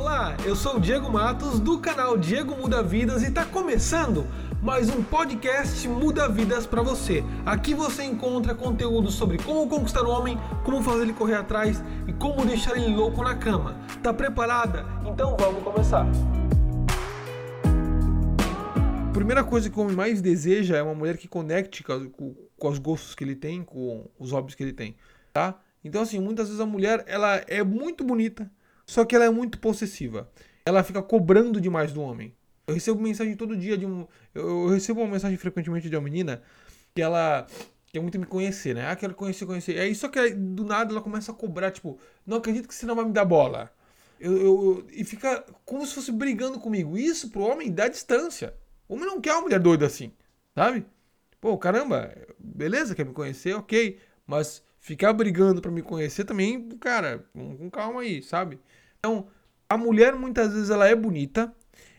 Olá, eu sou o Diego Matos do canal Diego Muda Vidas e está começando mais um podcast Muda Vidas para você. Aqui você encontra conteúdo sobre como conquistar o homem, como fazer ele correr atrás e como deixar ele louco na cama. Tá preparada? Então vamos começar. A primeira coisa que o homem mais deseja é uma mulher que conecte com, com os gostos que ele tem, com os hobbies que ele tem, tá? Então assim, muitas vezes a mulher ela é muito bonita, só que ela é muito possessiva. Ela fica cobrando demais do homem. Eu recebo mensagem todo dia de um. Eu, recebo uma mensagem frequentemente de uma menina que ela quer muito me conhecer, né? Ah, quero conhecer, conhecer. Aí só que do nada ela começa a cobrar, tipo, não acredito que você não vai me dar bola. Eu, eu, e fica como se fosse brigando comigo. Isso pro homem dá distância. O homem não quer uma mulher doida assim, sabe? Pô, caramba, beleza, quer me conhecer, ok. Mas ficar brigando para me conhecer também, cara, com calma aí, sabe? Então, a mulher muitas vezes ela é bonita,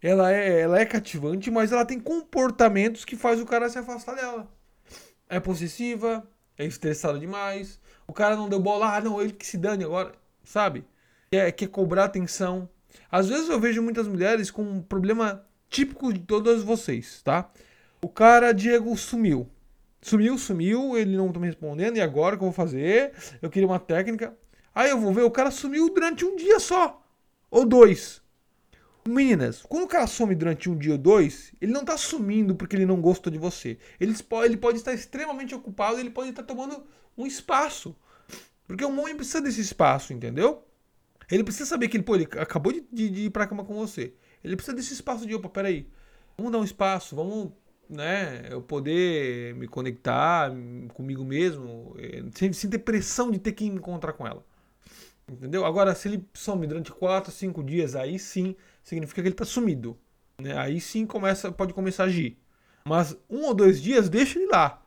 ela é, ela é cativante, mas ela tem comportamentos que faz o cara se afastar dela. É possessiva, é estressada demais, o cara não deu bola, ah, não, ele que se dane agora, sabe? Quer, quer cobrar atenção. Às vezes eu vejo muitas mulheres com um problema típico de todas vocês, tá? O cara, Diego, sumiu. Sumiu, sumiu, ele não tá me respondendo, e agora o que eu vou fazer? Eu queria uma técnica. Aí eu vou ver, o cara sumiu durante um dia só. Ou dois. Meninas, quando o cara some durante um dia ou dois, ele não tá sumindo porque ele não gostou de você. Ele, ele pode estar extremamente ocupado, ele pode estar tomando um espaço. Porque o homem precisa desse espaço, entendeu? Ele precisa saber que ele, pô, ele acabou de, de, de ir pra cama com você. Ele precisa desse espaço de, opa, peraí. Vamos dar um espaço, vamos, né, eu poder me conectar comigo mesmo, eh, sem, sem ter pressão de ter que encontrar com ela. Entendeu? Agora, se ele some durante 4, 5 dias, aí sim significa que ele está sumido. Né? Aí sim começa, pode começar a agir. Mas um ou dois dias, deixa ele lá.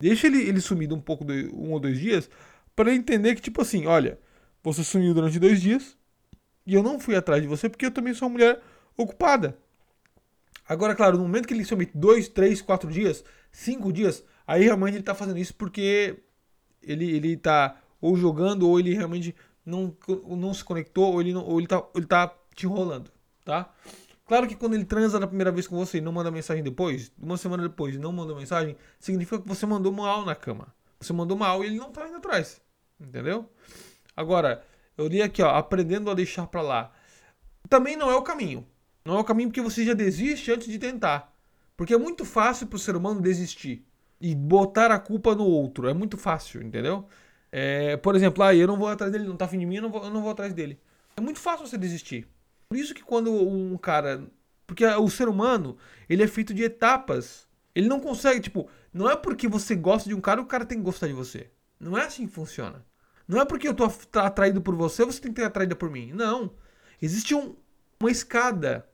Deixa ele, ele sumido um pouco, de, um ou dois dias, para ele entender que, tipo assim, olha, você sumiu durante dois dias e eu não fui atrás de você porque eu também sou uma mulher ocupada. Agora, claro, no momento que ele some dois, três, quatro dias, cinco dias, aí realmente ele está fazendo isso porque ele, ele tá ou jogando ou ele realmente não, não se conectou ou ele, não, ou ele, tá, ele tá te enrolando, tá? Claro que quando ele transa na primeira vez com você e não manda mensagem depois, uma semana depois não mandou mensagem, significa que você mandou mal na cama. Você mandou mal e ele não tá indo atrás. Entendeu? Agora, eu li aqui, ó, aprendendo a deixar pra lá. Também não é o caminho. Não é o caminho porque você já desiste antes de tentar. Porque é muito fácil pro ser humano desistir e botar a culpa no outro. É muito fácil, entendeu? É, por exemplo, ah, eu não vou atrás dele, não tá afim de mim, eu não, vou, eu não vou atrás dele. É muito fácil você desistir. Por isso que quando um cara. Porque o ser humano, ele é feito de etapas. Ele não consegue, tipo, não é porque você gosta de um cara, o cara tem que gostar de você. Não é assim que funciona. Não é porque eu tô atraído por você, você tem que ter atraída por mim. Não. Existe um, uma escada,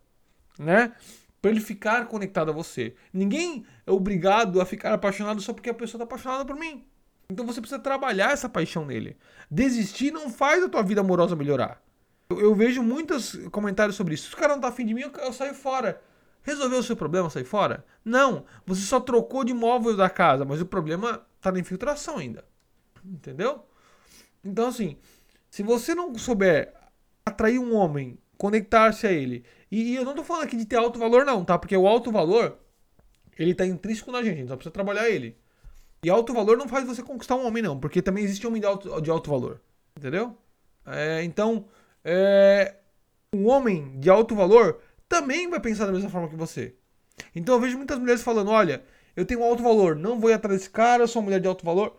né? Para ele ficar conectado a você. Ninguém é obrigado a ficar apaixonado só porque a pessoa tá apaixonada por mim. Então você precisa trabalhar essa paixão nele. Desistir não faz a tua vida amorosa melhorar. Eu, eu vejo muitos comentários sobre isso. Se o cara não tá afim de mim, eu, eu saio fora. Resolveu o seu problema sair fora? Não. Você só trocou de móvel da casa, mas o problema tá na infiltração ainda. Entendeu? Então, assim, se você não souber atrair um homem, conectar-se a ele, e, e, eu não tô falando aqui de ter alto valor, não, tá? Porque o alto valor, ele tá intrínseco na gente, a gente só precisa trabalhar ele. E alto valor não faz você conquistar um homem, não, porque também existe homem de alto, de alto valor. Entendeu? É, então, é, um homem de alto valor também vai pensar da mesma forma que você. Então eu vejo muitas mulheres falando: olha, eu tenho alto valor, não vou ir atrás desse cara, eu sou uma mulher de alto valor.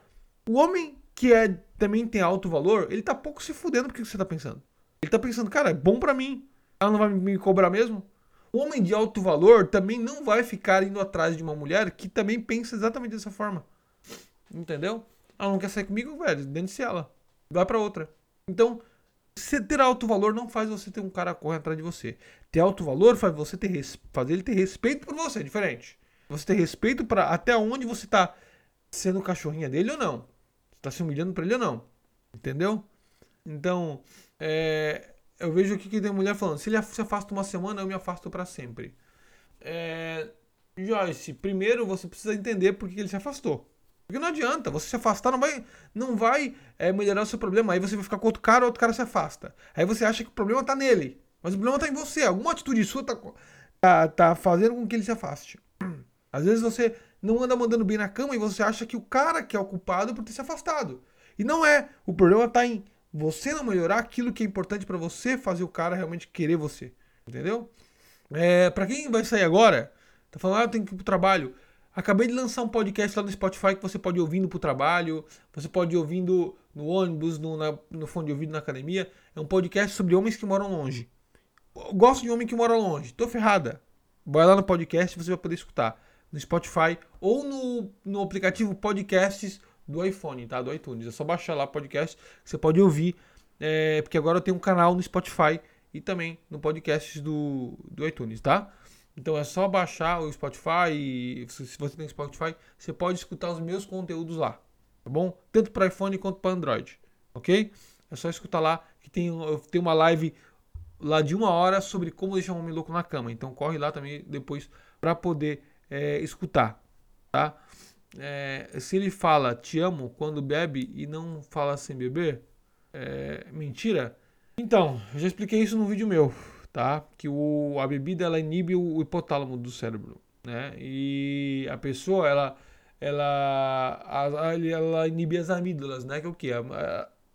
O homem que é, também tem alto valor, ele tá pouco se fudendo porque você tá pensando. Ele tá pensando, cara, é bom para mim. Ela não vai me cobrar mesmo? O homem de alto valor também não vai ficar indo atrás de uma mulher que também pensa exatamente dessa forma. Entendeu? Ela não quer sair comigo, velho, dentro ela. Vai para outra. Então, ter alto valor não faz você ter um cara correr atrás de você. Ter alto valor faz você ter res... fazer ele ter respeito por você, é diferente. Você ter respeito para até onde você tá sendo cachorrinha dele ou não. Você tá se humilhando para ele ou não. Entendeu? Então, é... eu vejo aqui que tem mulher falando: se ele se afasta uma semana, eu me afasto para sempre. É... Joyce, primeiro você precisa entender por que ele se afastou. Porque não adianta, você se afastar não vai, não vai é, melhorar o seu problema. Aí você vai ficar com outro cara, outro cara se afasta. Aí você acha que o problema tá nele. Mas o problema tá em você. Alguma atitude sua tá, tá, tá fazendo com que ele se afaste. Às vezes você não anda mandando bem na cama e você acha que o cara que é o culpado por ter se afastado. E não é. O problema tá em você não melhorar aquilo que é importante para você fazer o cara realmente querer você. Entendeu? É, para quem vai sair agora, tá falando, ah, eu tenho que ir pro trabalho. Acabei de lançar um podcast lá no Spotify que você pode ir ouvindo pro trabalho, você pode ir ouvindo no ônibus, no, na, no fone de ouvido na academia. É um podcast sobre homens que moram longe. Eu gosto de homem que mora longe. Tô ferrada. Vai lá no podcast você vai poder escutar. No Spotify ou no, no aplicativo Podcasts do iPhone, tá? Do iTunes. É só baixar lá o podcast você pode ouvir. É, porque agora eu tenho um canal no Spotify e também no podcast do, do iTunes, tá? Então é só baixar o Spotify e se você tem Spotify, você pode escutar os meus conteúdos lá, tá bom? Tanto para iPhone quanto para Android, ok? É só escutar lá que tem, tenho uma live lá de uma hora sobre como deixar um homem louco na cama. Então corre lá também depois para poder é, escutar, tá? É, se ele fala te amo quando bebe e não fala sem beber, é mentira. Então, já expliquei isso num vídeo meu, tá? Que o, a bebida ela inibe o hipotálamo do cérebro, né? E a pessoa ela ela ela inibe as amígdalas, né? Que é o que?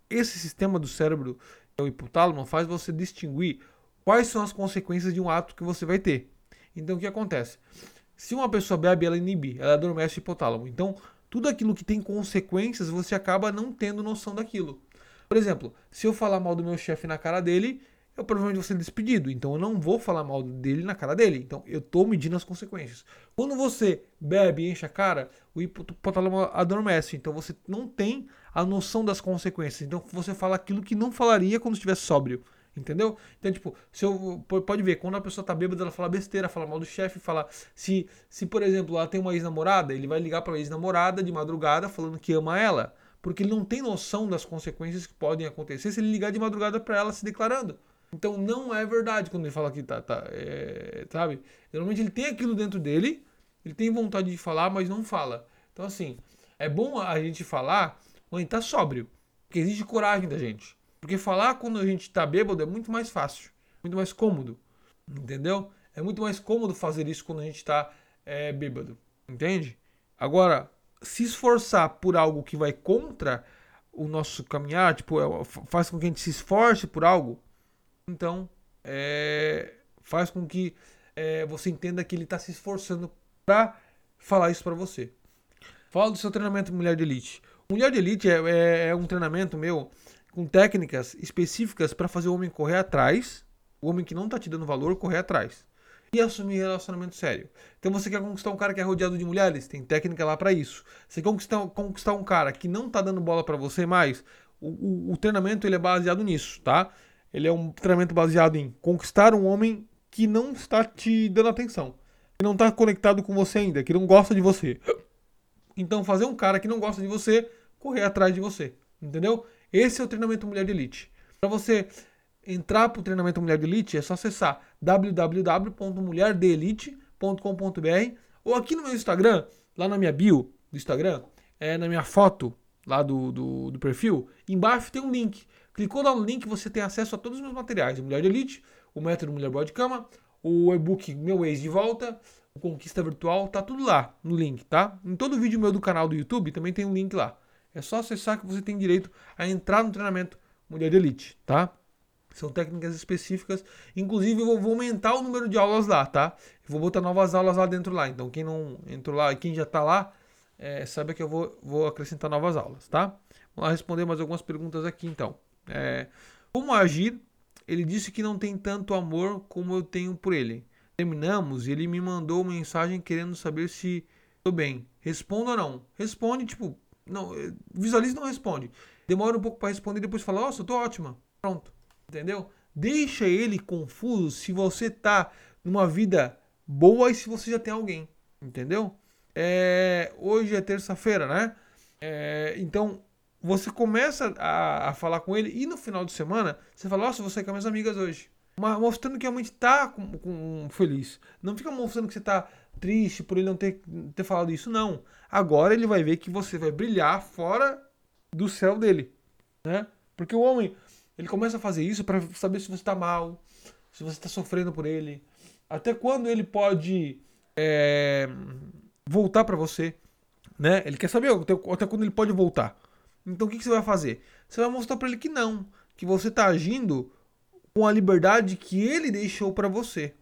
Esse sistema do cérebro, o hipotálamo, faz você distinguir quais são as consequências de um ato que você vai ter. Então o que acontece? Se uma pessoa bebe, ela inibe, ela adormece o hipotálamo. Então, tudo aquilo que tem consequências, você acaba não tendo noção daquilo. Por exemplo, se eu falar mal do meu chefe na cara dele, eu provavelmente vou ser despedido. Então eu não vou falar mal dele na cara dele. Então eu estou medindo as consequências. Quando você bebe e enche a cara, o hipotálamo adormece. Então você não tem a noção das consequências. Então você fala aquilo que não falaria quando estivesse sóbrio. Entendeu? Então, tipo, se eu, pode ver, quando a pessoa tá bêbada, ela fala besteira, fala mal do chefe, fala. Se, se, por exemplo, ela tem uma ex-namorada, ele vai ligar pra ex-namorada de madrugada falando que ama ela. Porque ele não tem noção das consequências que podem acontecer se ele ligar de madrugada para ela se declarando. Então não é verdade quando ele fala que tá, tá é, sabe? Normalmente ele tem aquilo dentro dele, ele tem vontade de falar, mas não fala. Então assim, é bom a gente falar quando a gente tá sóbrio, porque existe coragem da gente. Porque falar quando a gente tá bêbado é muito mais fácil, muito mais cômodo, entendeu? É muito mais cômodo fazer isso quando a gente tá é, bêbado, entende? Agora, se esforçar por algo que vai contra o nosso caminhar, tipo, é, faz com que a gente se esforce por algo, então é, faz com que é, você entenda que ele está se esforçando para falar isso para você. Fala do seu treinamento Mulher de Elite. Mulher de Elite é, é, é um treinamento meu com técnicas específicas para fazer o homem correr atrás, o homem que não está te dando valor correr atrás e assumir relacionamento sério. Então você quer conquistar um cara que é rodeado de mulheres, tem técnica lá para isso. Você conquistar, conquistar um cara que não tá dando bola para você mais, o, o, o, treinamento ele é baseado nisso, tá? Ele é um treinamento baseado em conquistar um homem que não está te dando atenção, que não está conectado com você ainda, que não gosta de você. Então, fazer um cara que não gosta de você correr atrás de você, entendeu? Esse é o treinamento mulher de elite. Para você entrar para o treinamento mulher de elite, é só acessar www.mulherdelite.com.br ou aqui no meu Instagram, lá na minha bio do Instagram, é na minha foto lá do, do, do perfil, embaixo tem um link Clicou lá no link, você tem acesso a todos os meus materiais: Mulher de Elite, o Método Mulher Boa de Cama, o e-book Meu Ex de Volta, o Conquista Virtual, tá tudo lá no link, tá? Em todo vídeo meu do canal do YouTube também tem um link lá. É só acessar que você tem direito a entrar no treinamento Mulher de Elite, tá? São técnicas específicas. Inclusive, eu vou aumentar o número de aulas lá, tá? Eu vou botar novas aulas lá dentro lá. Então, quem não entrou lá e quem já tá lá, é, saiba que eu vou, vou acrescentar novas aulas, tá? Vamos lá responder mais algumas perguntas aqui, então. É, como agir? Ele disse que não tem tanto amor como eu tenho por ele. Terminamos e ele me mandou mensagem querendo saber se estou bem. Respondo ou não? Responde, tipo, não, eh, visualiza e não responde. Demora um pouco para responder depois fala, nossa, tô ótima. Pronto. Entendeu? Deixa ele confuso se você tá numa vida boa e se você já tem alguém. Entendeu? É, hoje é terça-feira, né? É, então, você começa a, a, falar com ele e no final de semana você fala, nossa, você com as minhas amigas hoje. Mostrando que realmente tá com, com, feliz. Não fica mostrando que você tá triste por ele não ter, ter falado isso, não. Agora ele vai ver que você vai brilhar fora do céu dele, né? Porque o homem, ele começa a fazer isso para saber se você tá mal, se você está sofrendo por ele, até quando ele pode é, voltar para você, né? Ele quer saber até quando ele pode voltar. Então o que, que você vai fazer? Você vai mostrar para ele que não, que você está agindo com a liberdade que ele deixou para você.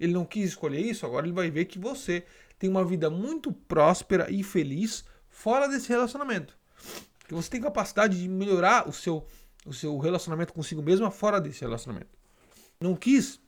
Ele não quis escolher isso, agora ele vai ver que você tem uma vida muito próspera e feliz fora desse relacionamento. Que você tem capacidade de melhorar o seu, o seu relacionamento consigo mesmo fora desse relacionamento. Não quis,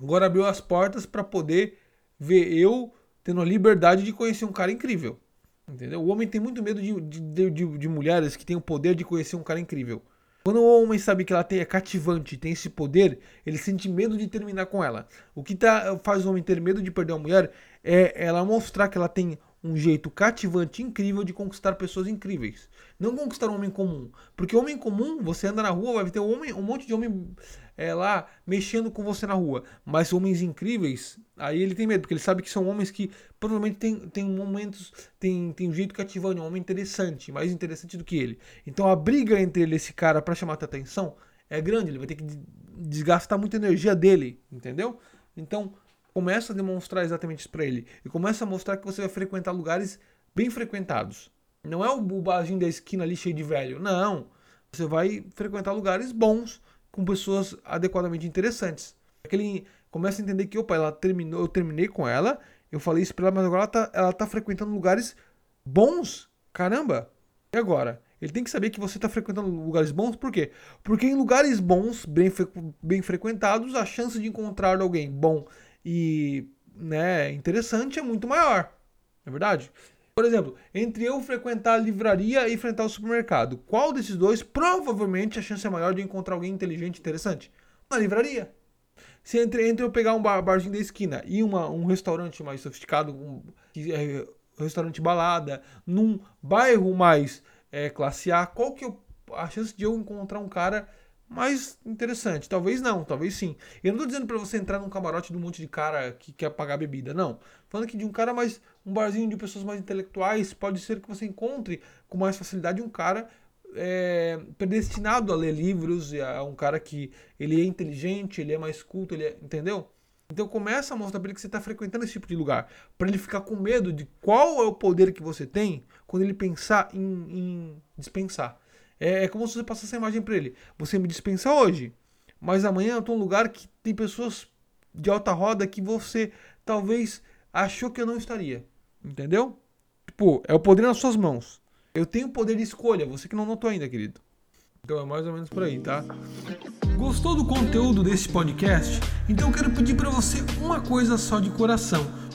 agora abriu as portas para poder ver eu tendo a liberdade de conhecer um cara incrível. Entendeu? O homem tem muito medo de, de, de, de mulheres que têm o poder de conhecer um cara incrível. Quando o homem sabe que ela tem, é cativante, tem esse poder, ele sente medo de terminar com ela. O que tá, faz o homem ter medo de perder uma mulher é ela mostrar que ela tem um jeito cativante, incrível de conquistar pessoas incríveis. Não conquistar um homem comum. Porque homem comum, você anda na rua, vai ter um, homem, um monte de homem é, lá mexendo com você na rua. Mas homens incríveis, aí ele tem medo, porque ele sabe que são homens que provavelmente tem, tem momentos, tem, tem um jeito cativante, um homem interessante, mais interessante do que ele. Então a briga entre ele e esse cara para chamar a atenção é grande, ele vai ter que desgastar muita energia dele, entendeu? Então começa a demonstrar exatamente isso para ele. E começa a mostrar que você vai frequentar lugares bem frequentados. Não é o barzinho da esquina ali cheio de velho. Não. Você vai frequentar lugares bons com pessoas adequadamente interessantes. Aquele começa a entender que, opa, ela terminou, eu terminei com ela, eu falei isso pra ela, mas agora ela tá, ela tá frequentando lugares bons. Caramba! E agora? Ele tem que saber que você está frequentando lugares bons, por quê? Porque em lugares bons, bem, bem frequentados, a chance de encontrar alguém bom e né, interessante é muito maior. É verdade? Por exemplo, entre eu frequentar a livraria e frequentar o supermercado, qual desses dois provavelmente a chance é maior de encontrar alguém inteligente e interessante? Na livraria. Se entre, entre eu pegar um bar, barzinho da esquina e uma, um restaurante mais sofisticado, um, é, restaurante balada, num bairro mais é, classe A, qual que eu, a chance de eu encontrar um cara mais interessante. Talvez não, talvez sim. Eu não tô dizendo para você entrar num camarote de um monte de cara que quer pagar bebida, não. Falando que de um cara mais. um barzinho de pessoas mais intelectuais, pode ser que você encontre com mais facilidade um cara é, predestinado a ler livros, a um cara que ele é inteligente, ele é mais culto, ele é, entendeu? Então começa a mostrar para ele que você está frequentando esse tipo de lugar, para ele ficar com medo de qual é o poder que você tem quando ele pensar em, em dispensar. É, é como se você passasse essa imagem para ele. Você me dispensa hoje, mas amanhã eu estou num lugar que tem pessoas de alta roda que você talvez achou que eu não estaria. Entendeu? Tipo, é o poder nas suas mãos. Eu tenho poder de escolha, você que não notou ainda, querido. Então é mais ou menos por aí, tá? Gostou do conteúdo desse podcast? Então quero pedir para você uma coisa só de coração